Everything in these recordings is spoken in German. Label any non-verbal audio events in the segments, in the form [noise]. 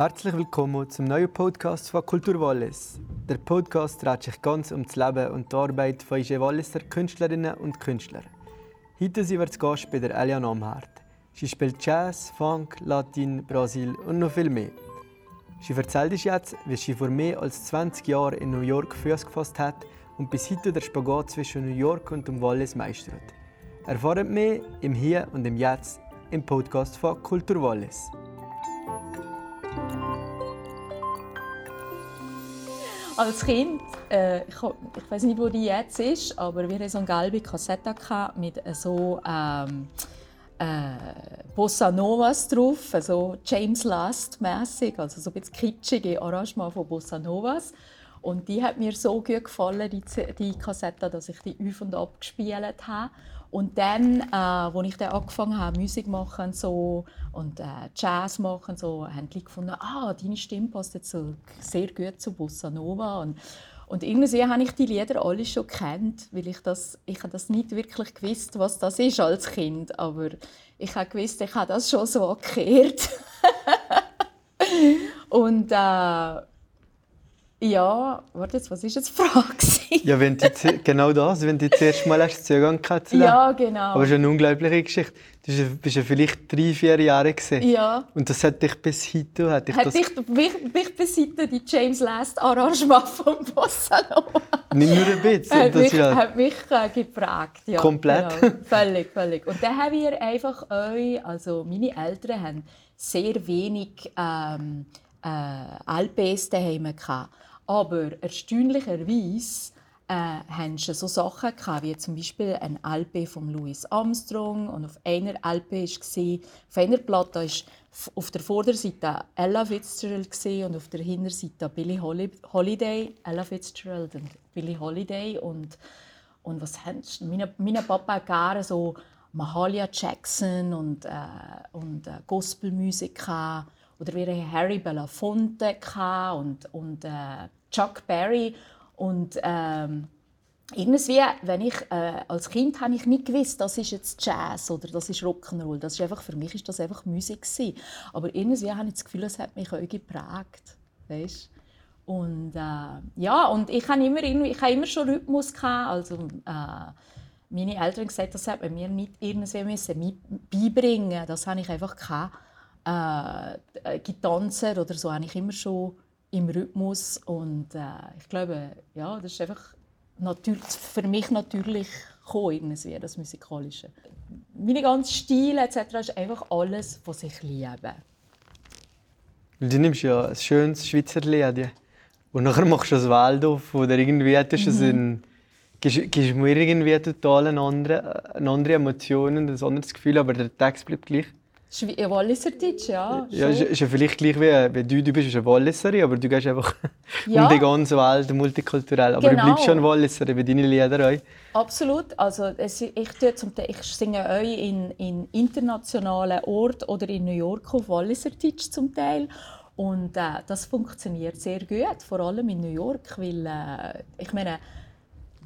Herzlich willkommen zum neuen Podcast von Kultur Wallis. Der Podcast dreht sich ganz um das Leben und die Arbeit von unseren Walliser Künstlerinnen und Künstlern. Heute sind wir zu Gast bei der Elia Namhart. Sie spielt Jazz, Funk, Latin, Brasil und noch viel mehr. Sie erzählt uns jetzt, wie sie vor mehr als 20 Jahren in New York Fuß gefasst hat und bis heute der Spagat zwischen New York und dem Wallis meistert. Erfahren mehr im Hier und im Jetzt im Podcast von Kultur Wallis. Als Kind, äh, ich, ich weiß nicht, wo die jetzt ist, aber wir hatten so eine gelbe Kassette mit so ähm, äh, Bossa Novas drauf, also James Last mäßig, also so ein bisschen kitschige Arrangement von Bossa Novas. Und die hat mir so gut gefallen, die, die Kassette, dass ich die auf und ab gespielt habe. Und dann, äh, als ich dann angefangen habe, Musik machen so, und äh, Jazz machen, so, haben die gefunden, ah, deine Stimme passt jetzt so sehr gut zu Bossa Nova. Und, und irgendwie habe ich die Lieder alle schon kennt, weil ich das, ich habe das nicht wirklich gewusst, was das ist als Kind, aber ich habe gewusst, ich habe das schon so erklärt. [laughs] und äh, ja, warte jetzt, was ist jetzt die Frage? [laughs] ja, wenn du, genau das, wenn du zuerst mal hast Zugang gehabt Ja, genau. Aber es ist eine unglaubliche Geschichte. Du bist ja vielleicht drei, vier Jahre gewesen. Ja. Und das hat dich bis heute... Hat dich, hat das... dich, mich, bis heute die James Last Arrangement von Bossa Nova. Nicht nur ein bisschen. hat, mich, ja... hat mich äh, geprägt, ja. Komplett? Genau. Völlig, völlig. Und dann haben wir einfach euch, also meine Eltern haben sehr wenig ähm, äh, LPs daheim gehabt. Aber erstaunlicherweise äh, haben sie so Sachen gehabt, wie zum Beispiel ein LP von Louis Armstrong und auf einer LP war, auf einer Platte war auf der Vorderseite Ella Fitzgerald und auf der Hinterseite Billie Holiday, Ella Fitzgerald und Billie Holiday und und was haben meine, meine Papa gerne so Mahalia Jackson und, äh, und äh, Gospelmusik oder wir Harry Belafonte und, und äh, Chuck Berry und ähm, irgendwie, wenn ich äh, als Kind habe ich nicht gewusst, das ist jetzt Jazz oder das ist Rock'n'Roll. Das ist einfach für mich ist das einfach Musik gewesen. Aber irgendwie habe ich das Gefühl, es hat mich auch geprägt, weißt? Und äh, ja, und ich habe immer, ich habe immer schon Rhythmus gehabt, also äh, meine Eltern haben gesagt, das hat mir nicht irgendwie müssen beibringen. Das habe ich einfach gehabt. Äh, getanzt oder so habe ich immer schon im Rhythmus und äh, ich glaube, ja, das ist einfach natürlich, für mich natürlich irgendwie, das Musikalische. Meine ganzen Stile etc. ist einfach alles, was ich liebe. Du nimmst ja ein schönes Schweizer Lied und nachher machst du das Waldorf oder irgendwie hättest du mhm. einen, gibst, gibst mir irgendwie total eine andere, eine andere Emotion und ein anderes Gefühl, aber der Text bleibt gleich. Schwe Walliserdeutsch, ja. Ja, ist, ist ja vielleicht gleich wie, wie du, du bist eine Walliserin, aber du gehst einfach ja. um die ganze Welt, multikulturell. Aber genau. du bleibst schon Walliserin, wie deine Lieder. Absolut. Also, es, ich, tue zum Teil, ich singe euch in, in internationalen Orten oder in New York auf Walliserdeutsch zum Teil. Und äh, das funktioniert sehr gut, vor allem in New York, weil äh, ich meine,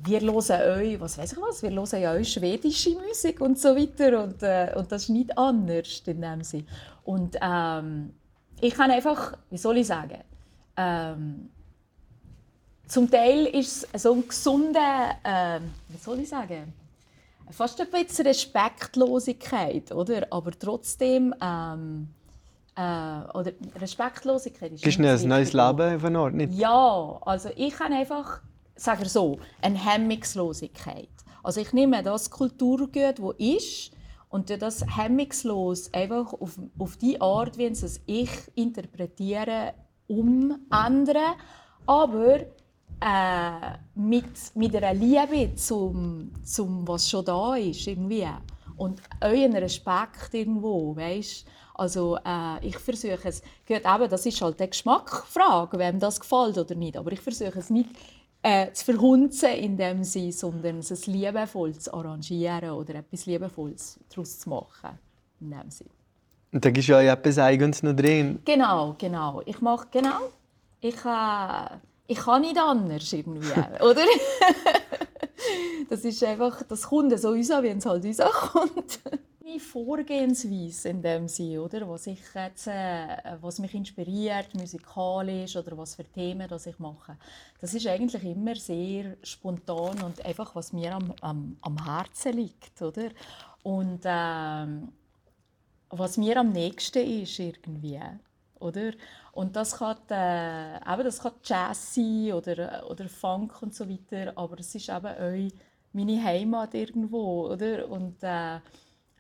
wir hören euch, was weiß ich was, wir hören ja euch schwedische Musik und so weiter und, äh, und das ist nicht anders in dem Sinne. Und ähm, ich kann einfach, wie soll ich sagen, ähm, zum Teil ist es so ein gesunder, äh, wie soll ich sagen, fast ein bisschen Respektlosigkeit, oder? Aber trotzdem ähm, äh, oder Respektlosigkeit ist. Ist ein neues Leben von Ort nicht? Ja, also ich kann einfach sagen so, eine Hemmungslosigkeit. Also ich nehme das Kulturgut, das ist, und das hemmungslos einfach auf, auf die Art, wie es ich interpretiere, umändern, aber äh, mit, mit einer Liebe zum, zum, was schon da ist, irgendwie. Und euren Respekt irgendwo, weißt? Also äh, ich versuche es, gut, eben, das ist halt eine Geschmacksfrage, wem das gefällt oder nicht, aber ich versuche es nicht äh, zu verhunzen in dem Sinne, sondern es liebevoll zu arrangieren oder etwas Liebevolles daraus zu machen. In dem Sinne. Und da ist ja etwas Eigenes noch drin. Genau, genau. Ich mache genau. Ich, äh, ich kann nicht anders irgendwie, [laughs] oder? das ist einfach, das kommt so raus, wie es halt rauskommt. Meine Vorgehensweise in dem Sinne, oder? Was, ich jetzt, äh, was mich inspiriert, musikalisch oder was für Themen das ich mache. Das ist eigentlich immer sehr spontan und einfach, was mir am, am, am Herzen liegt, oder? Und ähm, was mir am nächsten ist irgendwie, oder? Und das kann, äh, eben, das kann Jazz sein oder, oder Funk und so weiter, aber es ist eben auch meine Heimat irgendwo, oder? Und äh,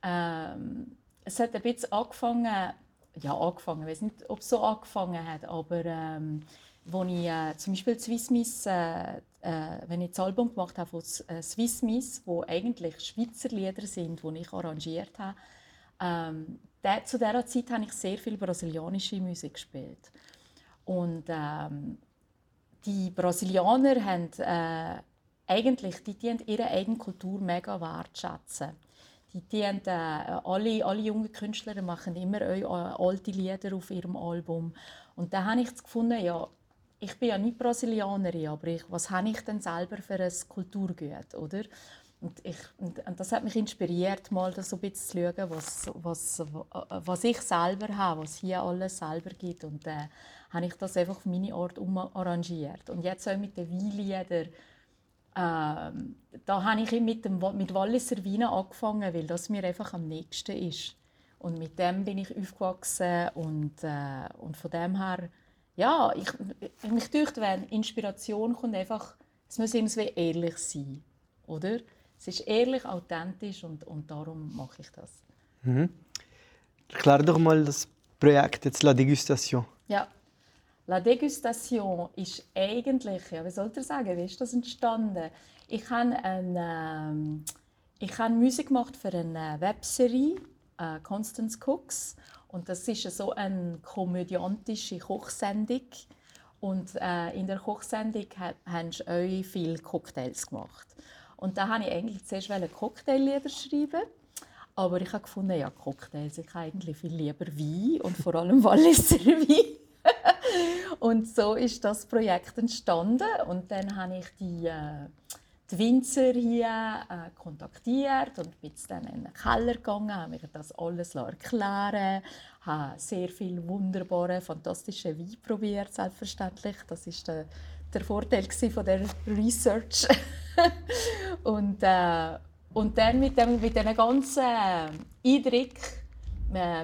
ähm, es hat ein bisschen angefangen, ja angefangen, ich weiß nicht, ob es so angefangen hat, aber ähm, wo ich äh, zum Beispiel Swiss Miss, äh, äh, wenn ich das Album gemacht habe von äh, Swiss Miss, wo eigentlich Schweizer Lieder sind, die ich arrangiert habe, ähm, der, zu dieser Zeit habe ich sehr viel brasilianische Musik gespielt. Und ähm, die Brasilianer haben äh, eigentlich, die, die ihre eigene Kultur mega wertschätzen. Die, die haben, äh, alle, alle jungen Künstler machen immer äh, alte Lieder auf ihrem Album. Und da habe ich gefunden, ja, ich bin ja nicht Brasilianerin, aber ich, was habe ich denn selber für ein Kulturgut, oder? Und, ich, und, und, das hat mich inspiriert, mal das so ein bisschen zu schauen, was, was, was ich selber habe, was hier alles selber gibt. Und äh, habe ich das einfach auf meine Art umarrangiert. Und jetzt auch mit den Weinliedern, ähm, da habe ich mit, dem, mit Walliser Wein angefangen, weil das mir einfach am nächsten ist. Und mit dem bin ich aufgewachsen und, äh, und von dem her, ja, ich, mich dünkt, wenn Inspiration kommt, einfach, es muss irgendwie ehrlich sein, oder? Es ist ehrlich, authentisch und, und darum mache ich das. Mhm. Erklär doch mal das Projekt jetzt La Degustation. Ja, La Degustation ist eigentlich, ja, wie soll ich sagen, wie ist das entstanden? Ich habe, eine, äh, ich habe Musik gemacht für eine Webserie, äh, Constance Cooks. Und das ist so eine komödiantische Kochsendung. Und äh, in der Kochsendung haben sie auch viele Cocktails gemacht. Und da habe ich eigentlich zuerst Cocktaillieder schreiben. Aber ich habe gefunden, ja, Cocktails, ich habe eigentlich viel lieber Wein und vor allem Walliser Wein. Und so ist das Projekt entstanden. Und dann habe ich die, äh, die Winzer hier äh, kontaktiert und bin dann in den Keller gegangen, habe mir das alles erklären habe sehr viel wunderbare, fantastische Wein probiert, selbstverständlich. Das ist der, der Vorteil von der Research. [laughs] und, äh, und dann mit, dem, mit ganzen Eindrücken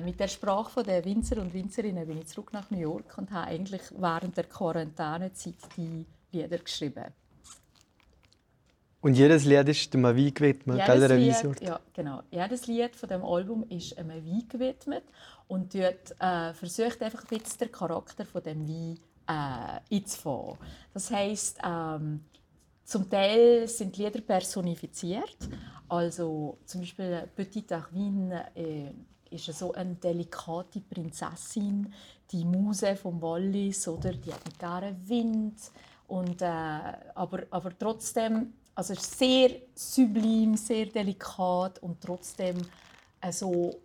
mit der Sprache der Winzer und Winzerinnen bin ich zurück nach New York und habe eigentlich während der Quarantänezeit die Lieder geschrieben. Und jedes Lied ist dem Wein gewidmet, jedes Lied, Ja, genau. Jedes Lied von dem Album ist einem Wein gewidmet und dort äh, versucht einfach ein bisschen den Charakter von dem Wein äh, einzufangen. Das heisst, ähm, zum Teil sind die Lieder personifiziert. Also zum Beispiel Petit Arvin äh, ist so eine delikate Prinzessin, die Muse vom Wallis, oder die hat gerne Wind und äh, aber, aber trotzdem also sehr sublim, sehr delikat und trotzdem äh, so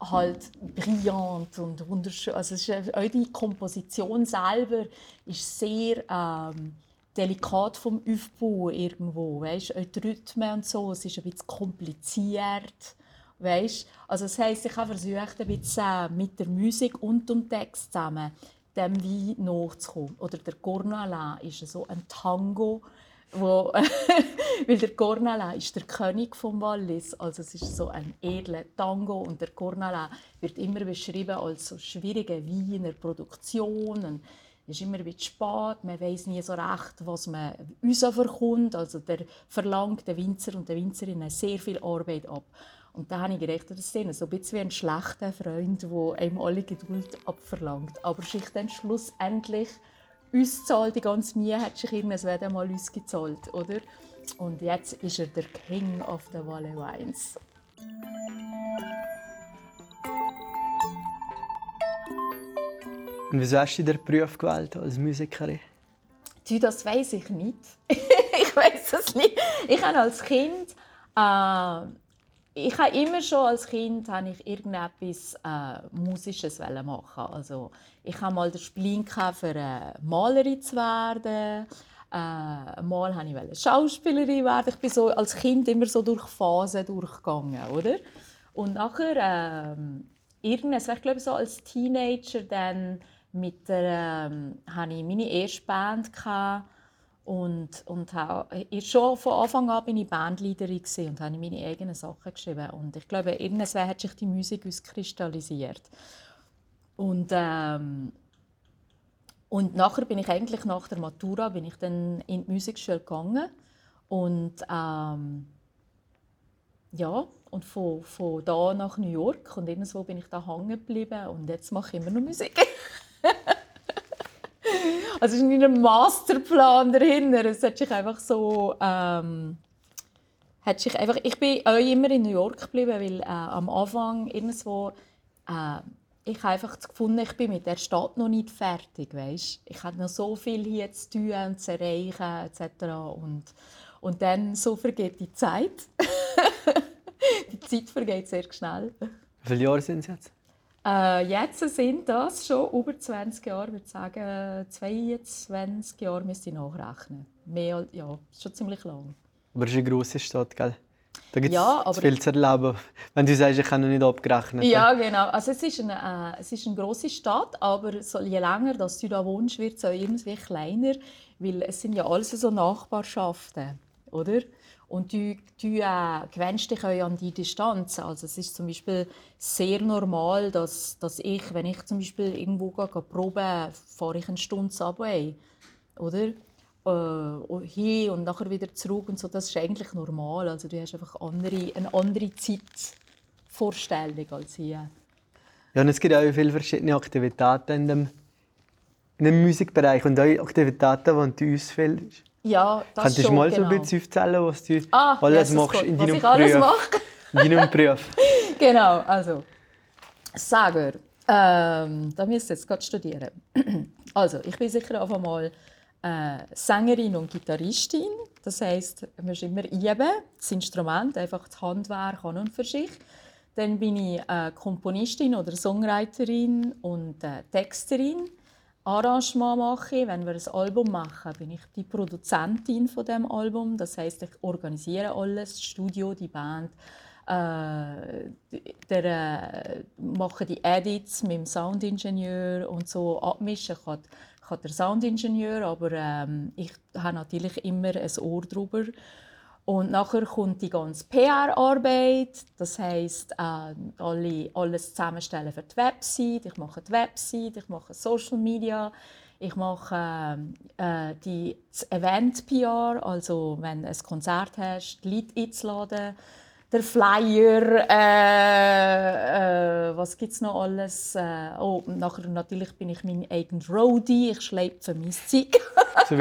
halt brillant und wunderschön. Also es ist, auch die Komposition selber ist sehr ähm, delikat vom Aufbau irgendwo, weißt? Auch die Rhythmen und so, es ist ein bisschen kompliziert Weißt? Also das heisst, ich habe versucht, ein bisschen mit der Musik und dem Text zusammen dem Wein nachzukommen. Oder der Cornala ist so ein Tango, wo, [laughs] weil der Cornala ist der König vom Wallis, also es ist so ein edler Tango und der Cornala wird immer beschrieben als so schwierige Wein in der Produktion. Es ist immer ein bisschen spät, man weiß nie so recht, was man uns verkommt. Also der verlangt der Winzer und der Winzerin sehr viel Arbeit ab. Und da habe ich gedacht, das ist so ein bisschen wie ein schlechter Freund, der einem alle Geduld abverlangt. Aber sich dann schlussendlich uns zahlt, die ganze Mühe hat sich irgendwann mal uns gezahlt, oder? Und jetzt ist er der King of the Valley Wines. Und wieso hast du den Beruf gewählt als Musikerin? Du, das weiß ich nicht. [laughs] ich weiß es nicht. Ich habe als Kind äh, ich habe immer schon als Kind habe ich irgendetwas äh, Musisches machen. Also ich habe mal den Spleen für eine Malerin zu werden. Äh, mal wollte ich Schauspielerin werden. Ich bin so als Kind immer so durch Phasen durchgegangen, oder? Und nachher, ähm, irgendwas, ich glaube so als Teenager, dann mit der, ähm, hatte ich meine erste Band gehabt und, und auch, schon von Anfang an bin ich Bandleaderin und habe meine eigenen Sachen geschrieben. Und ich glaube, irgendwann hat sich die Musik auskristallisiert. Und, ähm, und nachher bin ich eigentlich nach der Matura bin ich dann in die Musikschule gegangen und ähm, ja und von, von da nach New York und irgendwo bin ich da hängen geblieben und jetzt mache ich immer noch Musik. [laughs] also es ist ein Masterplan dahinter. Es hat sich einfach so ähm, hat sich einfach, ich bin auch immer in New York geblieben, weil äh, am Anfang irgendwo äh, ich einfach gefunden, ich bin mit der Stadt noch nicht fertig, weißt? Ich habe noch so viel hier zu tun und zu erreichen etc. Und, und dann so vergeht die Zeit. [laughs] die Zeit vergeht sehr schnell. Wie viele Jahre sind es jetzt? Äh, jetzt sind das schon über 20 Jahre, ich würde sagen 22 Jahre müsste ich nachrechnen. Mehr, ja, schon ziemlich lang. Aber es ist eine grosse Stadt, gell? Da gibt es ja, viel zu erleben. Wenn du sagst, ich habe noch nicht abgerechnet. Ja, genau. Also es ist eine, äh, es ist eine grosse Stadt, aber so, je länger dass du da wohnst, wird es auch irgendwie kleiner, weil es sind ja alles so Nachbarschaften, oder? Und du, du äh, gewöhnst dich auch an die Distanz. Also es ist zum Beispiel sehr normal, dass, dass ich, wenn ich zum Beispiel irgendwo gehe, gehe probe, fahre ich eine Stunde Subway, oder? äh, hin und nachher wieder zurück und so, das ist eigentlich normal. Also du hast einfach andere, eine andere Zeitvorstellung als hier. Ja, und es gibt auch viele verschiedene Aktivitäten in dem, in dem Musikbereich und auch Aktivitäten, die du ausfällst. Ja, das Könntest schon, du mal genau. so ein bisschen aufzählen, was du ah, alles Jesus machst Gott, in was deinem ich alles Beruf? mache? In deinem Beruf. [laughs] genau, also Sager. Ähm, da müsst ihr jetzt gerade studieren. [clears throat] also, ich bin sicher auf einmal äh, Sängerin und Gitarristin. Das heißt, man muss immer üben, das Instrument, einfach das Handwerk an und für sich. Dann bin ich äh, Komponistin oder Songwriterin und äh, Texterin. Arrangement mache. Wenn wir ein Album machen, bin ich die Produzentin von dem Album. Das heißt, ich organisiere alles, das Studio, die Band, äh, der, äh, mache die Edits mit dem Soundingenieur und so abmischen. Ich habe den Soundingenieur, aber ähm, ich habe natürlich immer ein Ohr drüber. Und nachher kommt die ganze PR-Arbeit, das heisst, äh, alle, alles zusammenstellen für die Website. Ich mache die Website, ich mache Social Media, ich mache äh, die Event-PR, also wenn du ein Konzert hast, die Leute einzuladen der Flyer, äh, äh, was gibt es noch alles? Äh, oh, nachher natürlich bin ich mein eigener Roadie, ich schleppe mein Zeug. [laughs] so.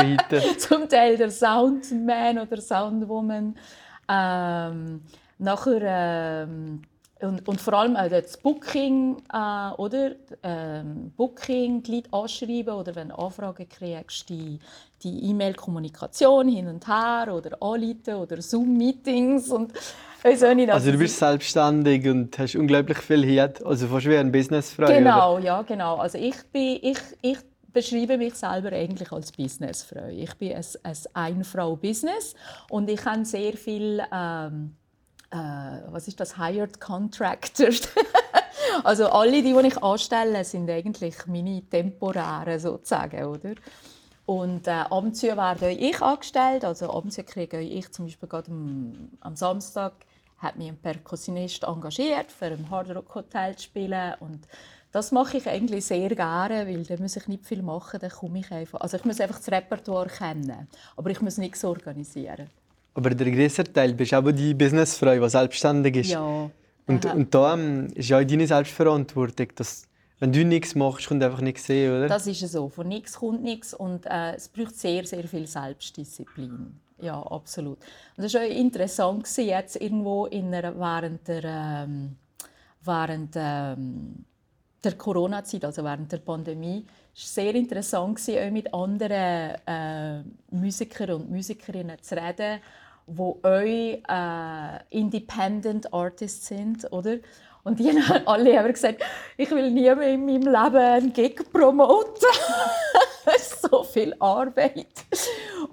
Zum Teil der Soundman oder Soundwoman. Ähm, nachher ähm, und, und, vor allem auch das Booking, äh, oder? Ähm, Booking, die Leute anschreiben oder wenn du Anfragen kriegst, die die E-Mail-Kommunikation hin und her oder anrufen oder Zoom-Meetings und also du bist selbstständig und hast unglaublich viel Hit, also fast wie ein Businessfrau. Genau, oder? ja, genau. Also ich, bin, ich, ich beschreibe mich selber eigentlich als Businessfrau. Ich bin ein, ein Ein-Frau-Business und ich habe sehr viel, ähm, äh, was ist das, Hired Contractors. [laughs] also alle, die, die ich anstelle, sind eigentlich meine temporären sozusagen, oder? Und äh, Abendschule werde ich angestellt. Also Abendschule kriege ich zum Beispiel gerade am, am Samstag hat mich ein Perkussionist engagiert, für ein Hard Rock Hotel zu spielen und das mache ich eigentlich sehr gerne, weil da muss ich nicht viel machen, dann komme ich einfach. Also ich muss einfach das Repertoire kennen, aber ich muss nichts organisieren. Aber der größere Teil bist aber die Businessfrau, die selbstständig ist. Ja. Und, und da ähm, ist ja deine Selbstverantwortung, dass wenn du nichts machst, kommt einfach nichts sehen, oder? Das ist so. Von nichts kommt nichts und äh, es braucht sehr, sehr viel Selbstdisziplin. Ja, absolut. Und das war interessant jetzt irgendwo einer, während der, ähm, ähm, der Corona-Zeit, also während der Pandemie, es war sehr interessant auch mit anderen äh, Musikern und Musikerinnen zu reden, die auch äh, Independent Artists sind, oder? Und die [laughs] haben alle haben gesagt, ich will nie mehr in meinem Leben einen Gig promoten. [laughs] so viel Arbeit.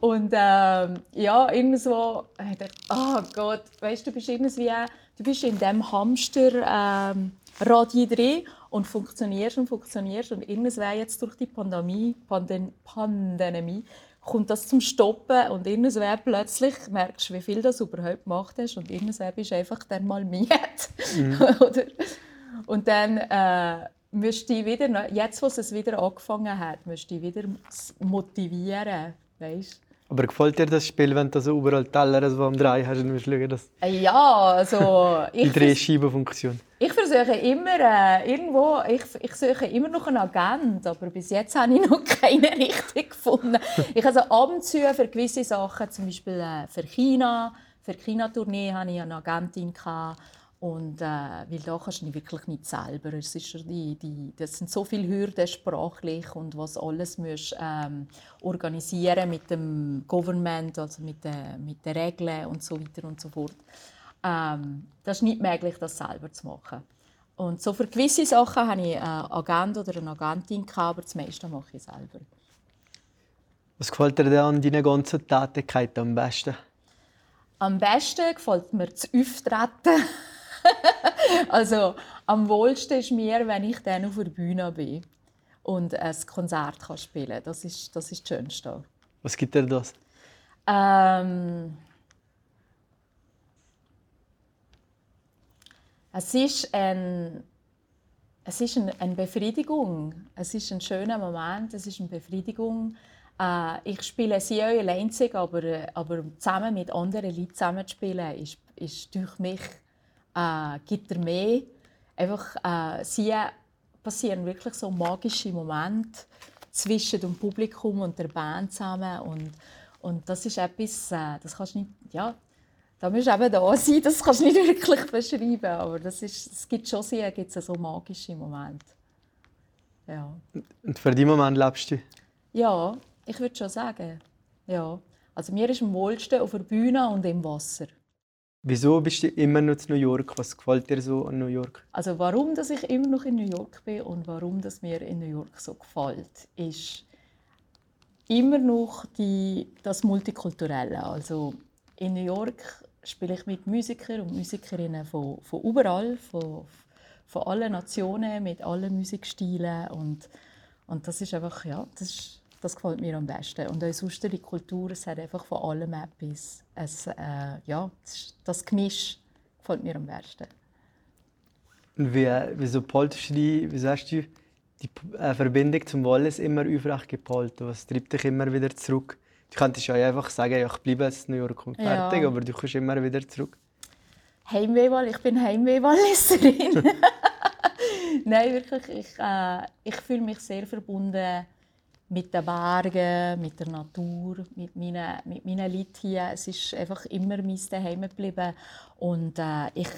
Und ähm, ja, irgendwo, ich dachte, oh Gott, weißt du, du bist irgendwie du bist in dem Hamsterrad ähm, drin und funktionierst und funktionierst und irgendwann jetzt durch die Pandemie, Pandem Pandemie kommt das zum Stoppen und irgendwann plötzlich merkst du, wie viel du überhaupt gemacht hast und irgendwann bist du einfach dann mal müde. Mhm. [laughs] und dann äh, müsst wieder, jetzt, wo es wieder angefangen hat, musst du dich wieder motivieren, weißt? Aber gefällt dir das Spiel, wenn du so überall Teller so am Drei hast und schauen, dass ja, also [laughs] die Drehscheibenfunktion? Ich versuche immer äh, irgendwo, ich, ich suche immer noch einen Agent, aber bis jetzt habe ich [laughs] noch keine richtig gefunden. [laughs] ich also ab und zu für gewisse Sachen, zum Beispiel äh, für China, für die China-Tournee hatte ich eine Agentin gehabt, und äh, weil da kannst du nicht wirklich nicht selber. Es ist die, die, das sind so viele Hürden sprachlich und was alles musst, ähm, organisieren mit dem Government, also mit den, mit den Regeln und so weiter und so fort. Ähm, das ist nicht möglich, das selber zu machen. Und so für gewisse Sachen habe ich einen Agent oder eine Agentin, aber das meiste mache ich selber. Was gefällt dir denn an deinen ganzen Tätigkeiten am besten? Am besten gefällt mir das Auftreten. [laughs] [laughs] also am wohlsten ist mir, wenn ich dann auf der Bühne bin und ein Konzert kann spielen kann. Das ist, das ist das Schönste. Was gibt dir das? Ähm, es ist, ein, es ist eine Befriedigung. Es ist ein schöner Moment. Es ist eine Befriedigung. Äh, ich spiele sehr allein, aber, aber zusammen mit anderen Leuten zusammen zu spielen, ist, ist durch mich äh, gibt er mehr. Einfach, äh, sie passieren wirklich so magische Momente zwischen dem Publikum und der Band zusammen und, und das ist etwas, äh, das kannst du nicht, ja, da musst du eben da sein, das kannst du nicht [laughs] wirklich beschreiben, aber das ist, es gibt schon sehr, gibt es so magische Momente. Ja. Und für diesen Moment lebst du? Ja, ich würde schon sagen, ja. Also mir ist am wohlsten auf der Bühne und im Wasser. Wieso bist du immer noch in New York? Was gefällt dir so an New York? Also warum, dass ich immer noch in New York bin und warum, dass mir in New York so gefällt, ist immer noch die, das Multikulturelle. Also in New York spiele ich mit Musikern und Musikerinnen von, von überall, von, von allen Nationen, mit allen Musikstilen und, und das ist einfach, ja, das ist das gefällt mir am besten. Und auch sonst die Kultur, es hat einfach von allem etwas. Es, äh, ja, das Gemisch gefällt mir am besten. Und wie, wieso behaltest du die, wieso hast du die äh, Verbindung zum Wallis immer aufrecht gehalten? Was treibt dich immer wieder zurück? Du könntest ja einfach sagen, ja, ich bleibe jetzt in New York und fertig, ja. aber du kommst immer wieder zurück. Heimweh, ich bin Heimweh-Walliserin. [laughs] Nein, wirklich, ich, äh, ich fühle mich sehr verbunden mit den Bergen, mit der Natur, mit meinen, mit meinen Leuten hier. Es ist einfach immer mein Zuhause geblieben. Und äh, ich,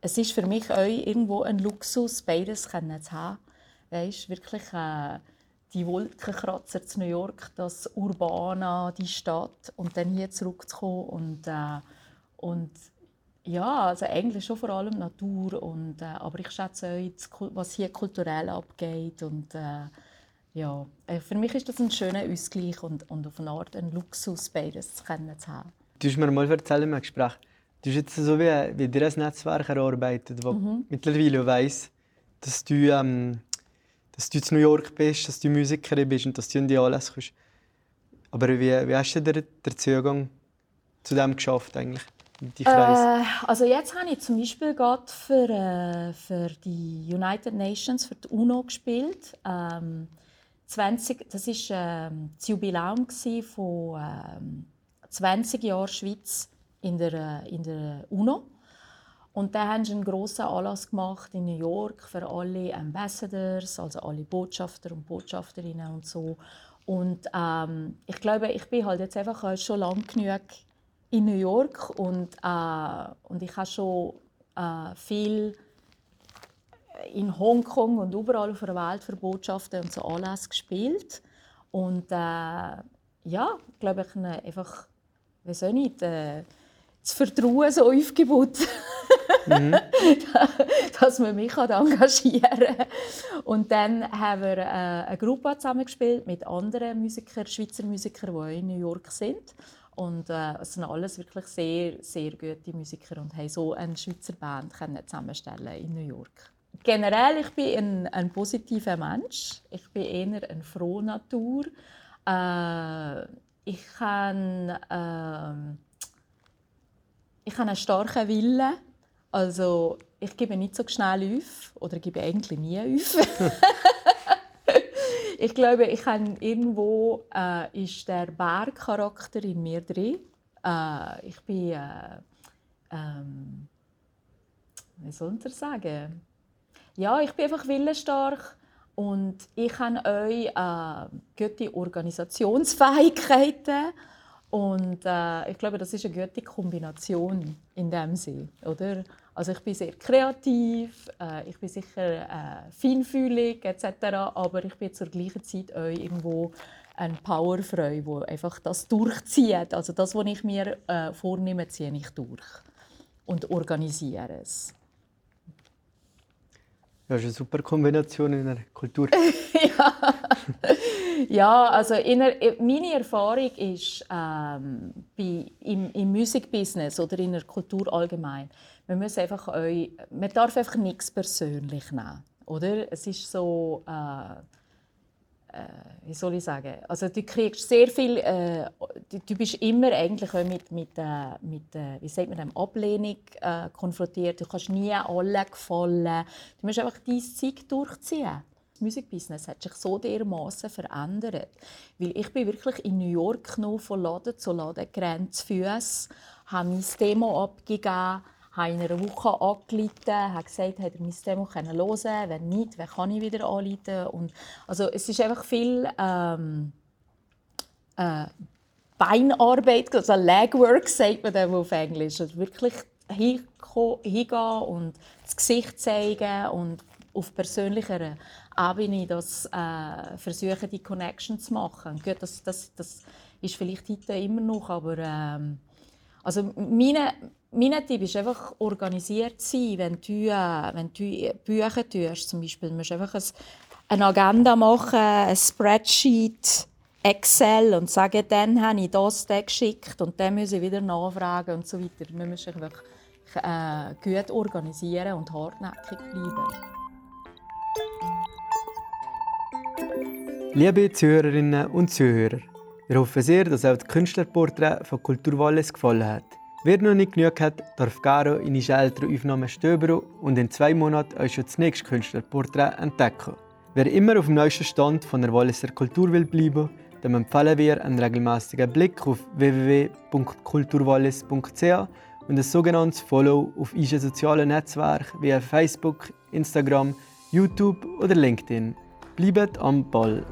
es ist für mich auch irgendwo ein Luxus, beides zu haben. Weißt, wirklich äh, die Wolkenkratzer zu New York, das Urbana, die Stadt und dann hier zurückzukommen und, äh, und ja, also eigentlich schon vor allem Natur und, äh, aber ich schätze auch, was hier kulturell abgeht und äh, ja, äh, für mich ist das ein schöner Ausgleich und, und auf eine Art ein Luxus, beides zu, können zu haben. Du hast mir mal erzählt im Gespräch, du hast jetzt so wie, wie dir ein Netzwerk erarbeitet, das mhm. mittlerweile weiss, dass du, ähm, dass du in New York bist, dass du Musikerin bist und dass du in die Anlässe kommst. Aber wie, wie hast du den, den Zugang zu dem geschafft eigentlich? Äh, also jetzt habe ich zum Beispiel gerade für, äh, für die United Nations, für die UNO gespielt. Ähm, 20, das war ähm, das Jubiläum von ähm, 20 Jahren Schweiz in der, äh, in der UNO. Und da haben sie einen grossen Anlass gemacht in New York für alle Ambassadors, also alle Botschafter und Botschafterinnen und so. Und ähm, ich glaube, ich bin halt jetzt einfach schon lang genug in New York und, äh, und ich habe schon äh, viel in Hongkong und überall auf der Welt für Botschaften und so Anlässe gespielt. Und äh, ja, glaube ich, einfach, wie soll ich, äh, das Vertrauen so aufgebaut, mhm. [laughs] dass man mich engagieren kann. Und dann haben wir äh, eine Gruppe zusammengespielt mit anderen Musikern, Schweizer Musikern, die in New York sind. Und äh, es sind alles wirklich sehr, sehr gute Musiker und haben so eine Schweizer Band können zusammenstellen in New York. Generell, ich bin ein, ein positiver Mensch. Ich bin eher eine frohe Natur. Äh, ich kann, äh, ich habe einen starken Willen. Also ich gebe nicht so schnell auf oder gebe eigentlich nie auf. [laughs] ich glaube, ich habe irgendwo äh, ist der Bergcharakter in mir drin. Äh, ich bin, äh, ähm, wie soll ich sagen? Ja, ich bin einfach willensstark und ich habe euch äh, gute Organisationsfähigkeiten und äh, ich glaube, das ist eine gute Kombination in dem Sinne, oder? Also ich bin sehr kreativ, äh, ich bin sicher äh, feinfühlig etc., aber ich bin zur gleichen Zeit auch irgendwo ein Powerfreu, wo einfach das durchzieht. Also das, was ich mir äh, vornehme, ziehe ich durch und organisiere es. Ja, das ist eine super Kombination in der Kultur. [laughs] ja. ja, also in der, meine Erfahrung ist ähm, bei, im, im Musikbusiness oder in der Kultur allgemein, man muss einfach euch, man darf einfach nichts persönlich nehmen, oder? Es ist so, äh, äh, wie soll ich sagen, also du kriegst sehr viel, äh, du, du, bist immer eigentlich mit, mit, äh, mit äh, wie sagt man dem, Ablehnung äh, konfrontiert. Du kannst nie allen gefallen. Du musst einfach dein Zeug durchziehen. Das Musikbusiness hat sich so dermaßen verändert, weil ich bin wirklich in New York noch von Laden zu Laden gerannt zu Füßen, habe mein Demo abgegeben habe in einer Woche angerufen, habe gesagt, hat er mein Demo hören können. Wenn nicht, wer kann ich wieder anrufen? Und, also es ist einfach viel ähm, äh, Beinarbeit, also Legwork sagt man dann auf Englisch. Also wirklich hingehen und das Gesicht zeigen und auf persönlicher Ebene das äh, versuchen, die Connection zu machen. Gut, das, das, das ist vielleicht heute immer noch, aber ähm, also meine, mein Tipp ist einfach organisiert sein, wenn du, äh, wenn du Bücher tust, zum Beispiel, du musst einfach ein, eine Agenda machen, ein Spreadsheet, Excel und sagen, dann habe ich das geschickt und dann muss ich wieder nachfragen und so weiter. Man muss sich wirklich äh, gut organisieren und hartnäckig bleiben. Liebe Zuhörerinnen und Zuhörer, wir hoffen sehr, dass euch das Künstlerporträt von Kultur Wallis gefallen hat. Wer noch nicht genug hat, darf gerne in die älteren Aufnahmen stöbern und in zwei Monaten euch schon das nächste Künstlerporträt entdecken. Wer immer auf dem neuesten Stand von der Walliser Kultur will bleiben, dem empfehlen wir einen regelmäßigen Blick auf www.kulturwallis.ch und ein sogenanntes Follow auf unseren sozialen Netzwerken wie Facebook, Instagram, YouTube oder LinkedIn. Bleibt am Ball!